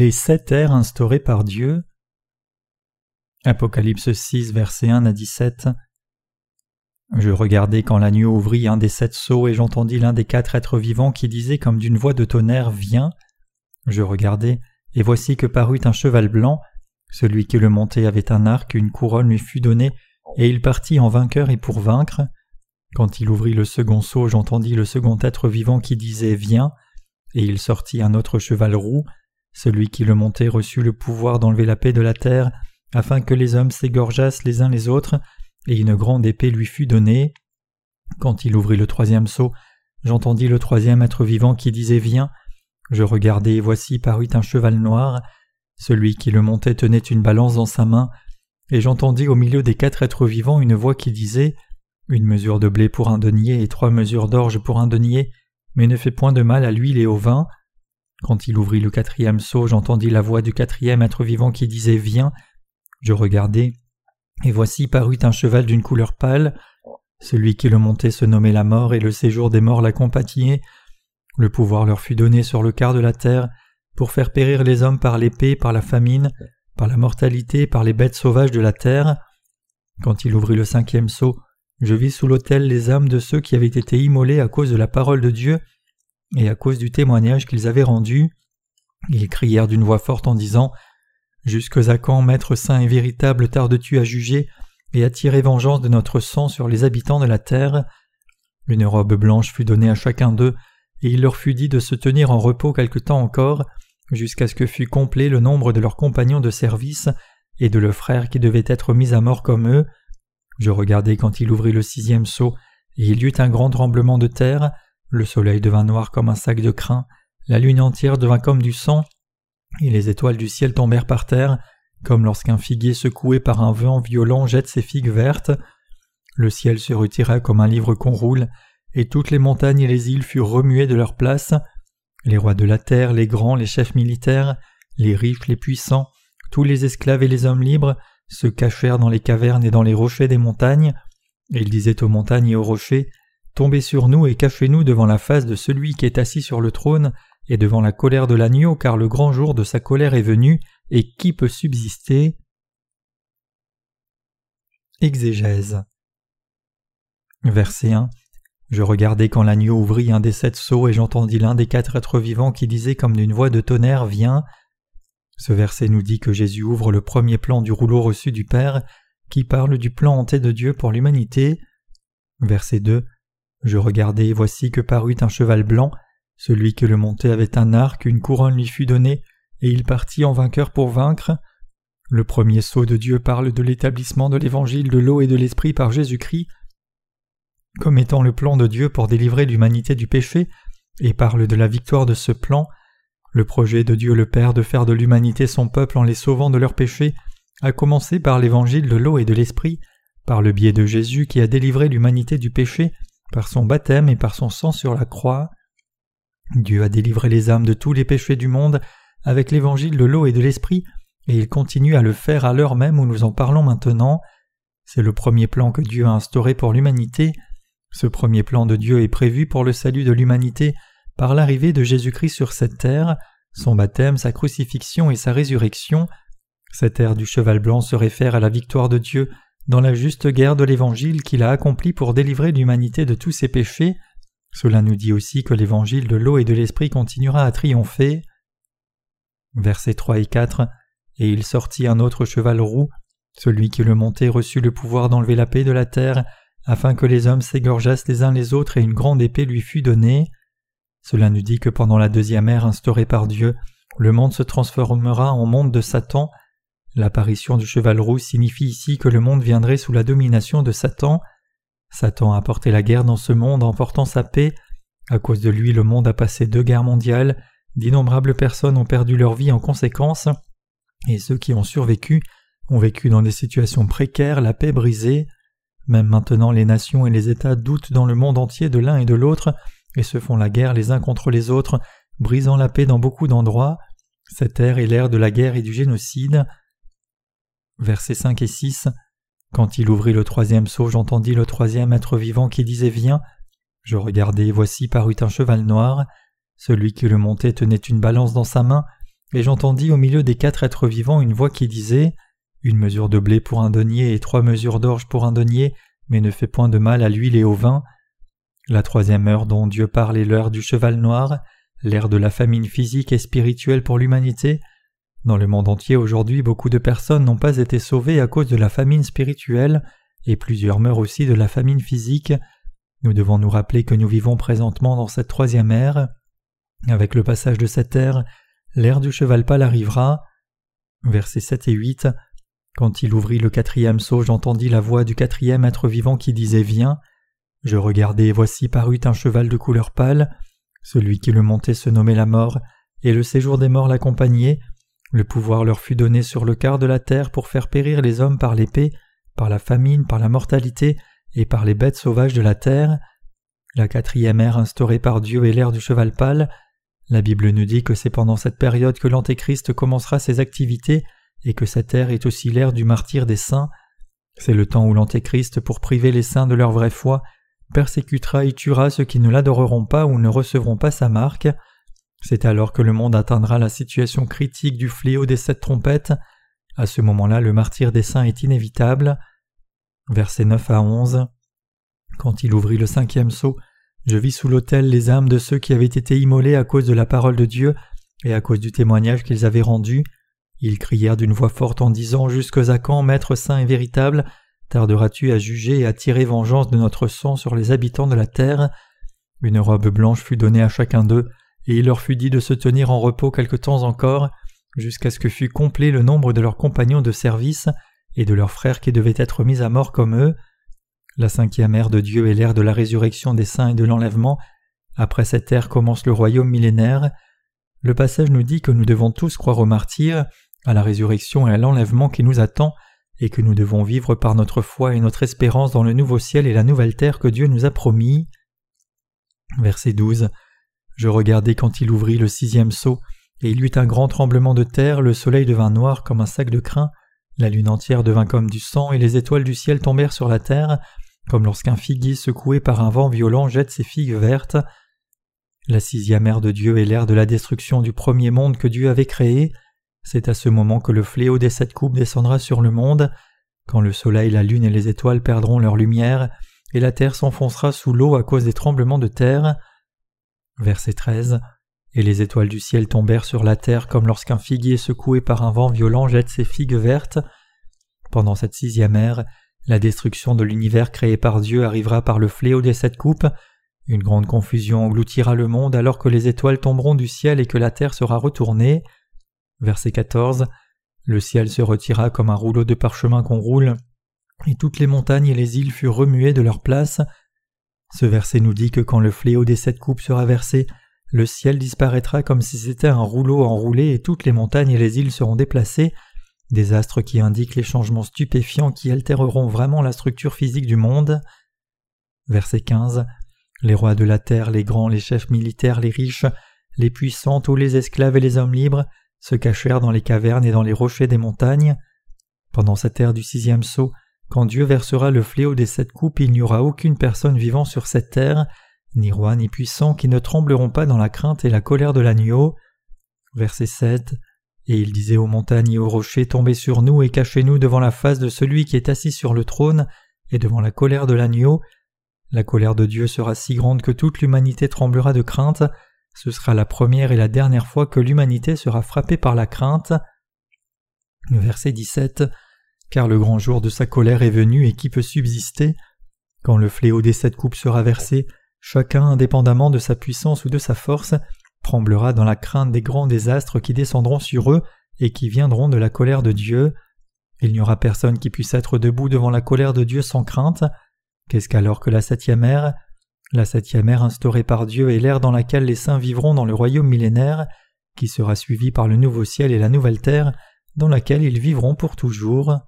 Les sept airs instaurés par Dieu. Apocalypse 6, verset 1 à 17. Je regardai quand l'agneau ouvrit un des sept sceaux et j'entendis l'un des quatre êtres vivants qui disait comme d'une voix de tonnerre Viens. Je regardai, et voici que parut un cheval blanc. Celui qui le montait avait un arc, une couronne lui fut donnée, et il partit en vainqueur et pour vaincre. Quand il ouvrit le second sceau, j'entendis le second être vivant qui disait Viens, et il sortit un autre cheval roux. Celui qui le montait reçut le pouvoir d'enlever la paix de la terre, afin que les hommes s'égorgeassent les uns les autres, et une grande épée lui fut donnée. Quand il ouvrit le troisième sceau, j'entendis le troisième être vivant qui disait Viens. Je regardai et voici parut un cheval noir. Celui qui le montait tenait une balance dans sa main, et j'entendis au milieu des quatre êtres vivants une voix qui disait Une mesure de blé pour un denier et trois mesures d'orge pour un denier, mais ne fais point de mal à l'huile et au vin. Quand il ouvrit le quatrième sceau, j'entendis la voix du quatrième être vivant qui disait Viens. Je regardai, et voici parut un cheval d'une couleur pâle. Celui qui le montait se nommait la mort, et le séjour des morts l'accompagnait. Le pouvoir leur fut donné sur le quart de la terre, pour faire périr les hommes par l'épée, par la famine, par la mortalité, par les bêtes sauvages de la terre. Quand il ouvrit le cinquième sceau, je vis sous l'autel les âmes de ceux qui avaient été immolés à cause de la parole de Dieu et à cause du témoignage qu'ils avaient rendu. Ils crièrent d'une voix forte en disant Jusque à quand, Maître saint et véritable, tardes-tu à juger et à tirer vengeance de notre sang sur les habitants de la terre? Une robe blanche fut donnée à chacun d'eux, et il leur fut dit de se tenir en repos quelque temps encore, jusqu'à ce que fût complet le nombre de leurs compagnons de service et de leurs frères qui devaient être mis à mort comme eux. Je regardai quand il ouvrit le sixième sceau, et il y eut un grand tremblement de terre, le soleil devint noir comme un sac de crin, la lune entière devint comme du sang, et les étoiles du ciel tombèrent par terre, comme lorsqu'un figuier secoué par un vent violent jette ses figues vertes. Le ciel se retira comme un livre qu'on roule, et toutes les montagnes et les îles furent remuées de leur place. Les rois de la terre, les grands, les chefs militaires, les riches, les puissants, tous les esclaves et les hommes libres se cachèrent dans les cavernes et dans les rochers des montagnes. Et ils disaient aux montagnes et aux rochers Tombez sur nous et cachez-nous devant la face de celui qui est assis sur le trône et devant la colère de l'agneau, car le grand jour de sa colère est venu, et qui peut subsister? Exégèse Verset 1 Je regardai quand l'agneau ouvrit un des sept sceaux et j'entendis l'un des quatre êtres vivants qui disait comme d'une voix de tonnerre Viens. Ce verset nous dit que Jésus ouvre le premier plan du rouleau reçu du Père, qui parle du plan hanté de Dieu pour l'humanité. Verset 2 Je regardai et voici que parut un cheval blanc, celui que le montait avait un arc, une couronne lui fut donnée, et il partit en vainqueur pour vaincre. Le premier sceau de Dieu parle de l'établissement de l'évangile de l'eau et de l'esprit par Jésus-Christ, comme étant le plan de Dieu pour délivrer l'humanité du péché, et parle de la victoire de ce plan. Le projet de Dieu le Père de faire de l'humanité son peuple en les sauvant de leurs péchés a commencé par l'évangile de l'eau et de l'esprit, par le biais de Jésus qui a délivré l'humanité du péché, par son baptême et par son sang sur la croix. Dieu a délivré les âmes de tous les péchés du monde avec l'évangile de l'eau et de l'esprit, et il continue à le faire à l'heure même où nous en parlons maintenant. C'est le premier plan que Dieu a instauré pour l'humanité. Ce premier plan de Dieu est prévu pour le salut de l'humanité par l'arrivée de Jésus-Christ sur cette terre, son baptême, sa crucifixion et sa résurrection. Cette ère du cheval blanc se réfère à la victoire de Dieu dans la juste guerre de l'Évangile qu'il a accomplie pour délivrer l'humanité de tous ses péchés. Cela nous dit aussi que l'évangile de l'eau et de l'esprit continuera à triompher. Versets 3 et 4 Et il sortit un autre cheval roux, celui qui le montait reçut le pouvoir d'enlever la paix de la terre, afin que les hommes s'égorgeassent les uns les autres et une grande épée lui fût donnée. Cela nous dit que pendant la deuxième ère instaurée par Dieu, le monde se transformera en monde de Satan. L'apparition du cheval roux signifie ici que le monde viendrait sous la domination de Satan. Satan a porté la guerre dans ce monde en portant sa paix. À cause de lui, le monde a passé deux guerres mondiales, d'innombrables personnes ont perdu leur vie en conséquence, et ceux qui ont survécu ont vécu dans des situations précaires, la paix brisée. Même maintenant, les nations et les États doutent dans le monde entier de l'un et de l'autre, et se font la guerre les uns contre les autres, brisant la paix dans beaucoup d'endroits. Cette ère est l'ère de la guerre et du génocide. Versets 5 et 6 quand il ouvrit le troisième sceau, j'entendis le troisième être vivant qui disait Viens. Je regardai, voici parut un cheval noir. Celui qui le montait tenait une balance dans sa main, et j'entendis au milieu des quatre êtres vivants une voix qui disait Une mesure de blé pour un denier et trois mesures d'orge pour un denier, mais ne fait point de mal à l'huile et au vin. La troisième heure dont Dieu parle est l'heure du cheval noir, l'ère de la famine physique et spirituelle pour l'humanité. Dans le monde entier aujourd'hui, beaucoup de personnes n'ont pas été sauvées à cause de la famine spirituelle, et plusieurs meurent aussi de la famine physique. Nous devons nous rappeler que nous vivons présentement dans cette troisième ère. Avec le passage de cette ère, l'ère du cheval pâle arrivera. Versets 7 et 8. Quand il ouvrit le quatrième sceau, j'entendis la voix du quatrième être vivant qui disait Viens. Je regardai et voici parut un cheval de couleur pâle. Celui qui le montait se nommait la mort, et le séjour des morts l'accompagnait. Le pouvoir leur fut donné sur le quart de la terre pour faire périr les hommes par l'épée, par la famine, par la mortalité et par les bêtes sauvages de la terre. La quatrième ère instaurée par Dieu est l'ère du cheval pâle. La Bible nous dit que c'est pendant cette période que l'Antéchrist commencera ses activités et que cette ère est aussi l'ère du martyr des saints. C'est le temps où l'Antéchrist, pour priver les saints de leur vraie foi, persécutera et tuera ceux qui ne l'adoreront pas ou ne recevront pas sa marque. C'est alors que le monde atteindra la situation critique du fléau des sept trompettes. À ce moment-là, le martyr des saints est inévitable. Versets 9 à 11. Quand il ouvrit le cinquième sceau, je vis sous l'autel les âmes de ceux qui avaient été immolés à cause de la parole de Dieu et à cause du témoignage qu'ils avaient rendu. Ils crièrent d'une voix forte en disant Jusque à quand, Maître saint et véritable, tarderas-tu à juger et à tirer vengeance de notre sang sur les habitants de la terre? Une robe blanche fut donnée à chacun d'eux, et il leur fut dit de se tenir en repos quelque temps encore, jusqu'à ce que fût complet le nombre de leurs compagnons de service et de leurs frères qui devaient être mis à mort comme eux. La cinquième ère de Dieu est l'ère de la résurrection des saints et de l'enlèvement. Après cette ère commence le royaume millénaire. Le passage nous dit que nous devons tous croire au martyrs, à la résurrection et à l'enlèvement qui nous attend, et que nous devons vivre par notre foi et notre espérance dans le nouveau ciel et la nouvelle terre que Dieu nous a promis. Verset 12. Je regardai quand il ouvrit le sixième sceau, et il eut un grand tremblement de terre, le soleil devint noir comme un sac de crin, la lune entière devint comme du sang, et les étoiles du ciel tombèrent sur la terre, comme lorsqu'un figuier secoué par un vent violent jette ses figues vertes. La sixième ère de Dieu est l'ère de la destruction du premier monde que Dieu avait créé. C'est à ce moment que le fléau des sept coupes descendra sur le monde, quand le soleil, la lune et les étoiles perdront leur lumière, et la terre s'enfoncera sous l'eau à cause des tremblements de terre. Verset 13. Et les étoiles du ciel tombèrent sur la terre comme lorsqu'un figuier secoué par un vent violent jette ses figues vertes. Pendant cette sixième ère, la destruction de l'univers créé par Dieu arrivera par le fléau des sept coupes. Une grande confusion engloutira le monde alors que les étoiles tomberont du ciel et que la terre sera retournée. Verset 14. Le ciel se retira comme un rouleau de parchemin qu'on roule, et toutes les montagnes et les îles furent remuées de leur place. Ce verset nous dit que quand le fléau des sept coupes sera versé, le ciel disparaîtra comme si c'était un rouleau enroulé et toutes les montagnes et les îles seront déplacées, des astres qui indiquent les changements stupéfiants qui altéreront vraiment la structure physique du monde. Verset 15. Les rois de la terre, les grands, les chefs militaires, les riches, les puissants, tous les esclaves et les hommes libres se cachèrent dans les cavernes et dans les rochers des montagnes. Pendant cette ère du sixième sceau, quand Dieu versera le fléau des sept coupes, il n'y aura aucune personne vivant sur cette terre, ni roi ni puissant, qui ne trembleront pas dans la crainte et la colère de l'agneau. Verset 7. Et il disait aux montagnes et aux rochers Tombez sur nous et cachez-nous devant la face de celui qui est assis sur le trône et devant la colère de l'agneau. La colère de Dieu sera si grande que toute l'humanité tremblera de crainte. Ce sera la première et la dernière fois que l'humanité sera frappée par la crainte. Verset 17 car le grand jour de sa colère est venu et qui peut subsister? Quand le fléau des sept coupes sera versé, chacun, indépendamment de sa puissance ou de sa force, tremblera dans la crainte des grands désastres qui descendront sur eux et qui viendront de la colère de Dieu. Il n'y aura personne qui puisse être debout devant la colère de Dieu sans crainte. Qu'est-ce qu'alors que la septième ère? La septième ère instaurée par Dieu est l'ère dans laquelle les saints vivront dans le royaume millénaire, qui sera suivi par le nouveau ciel et la nouvelle terre, dans laquelle ils vivront pour toujours.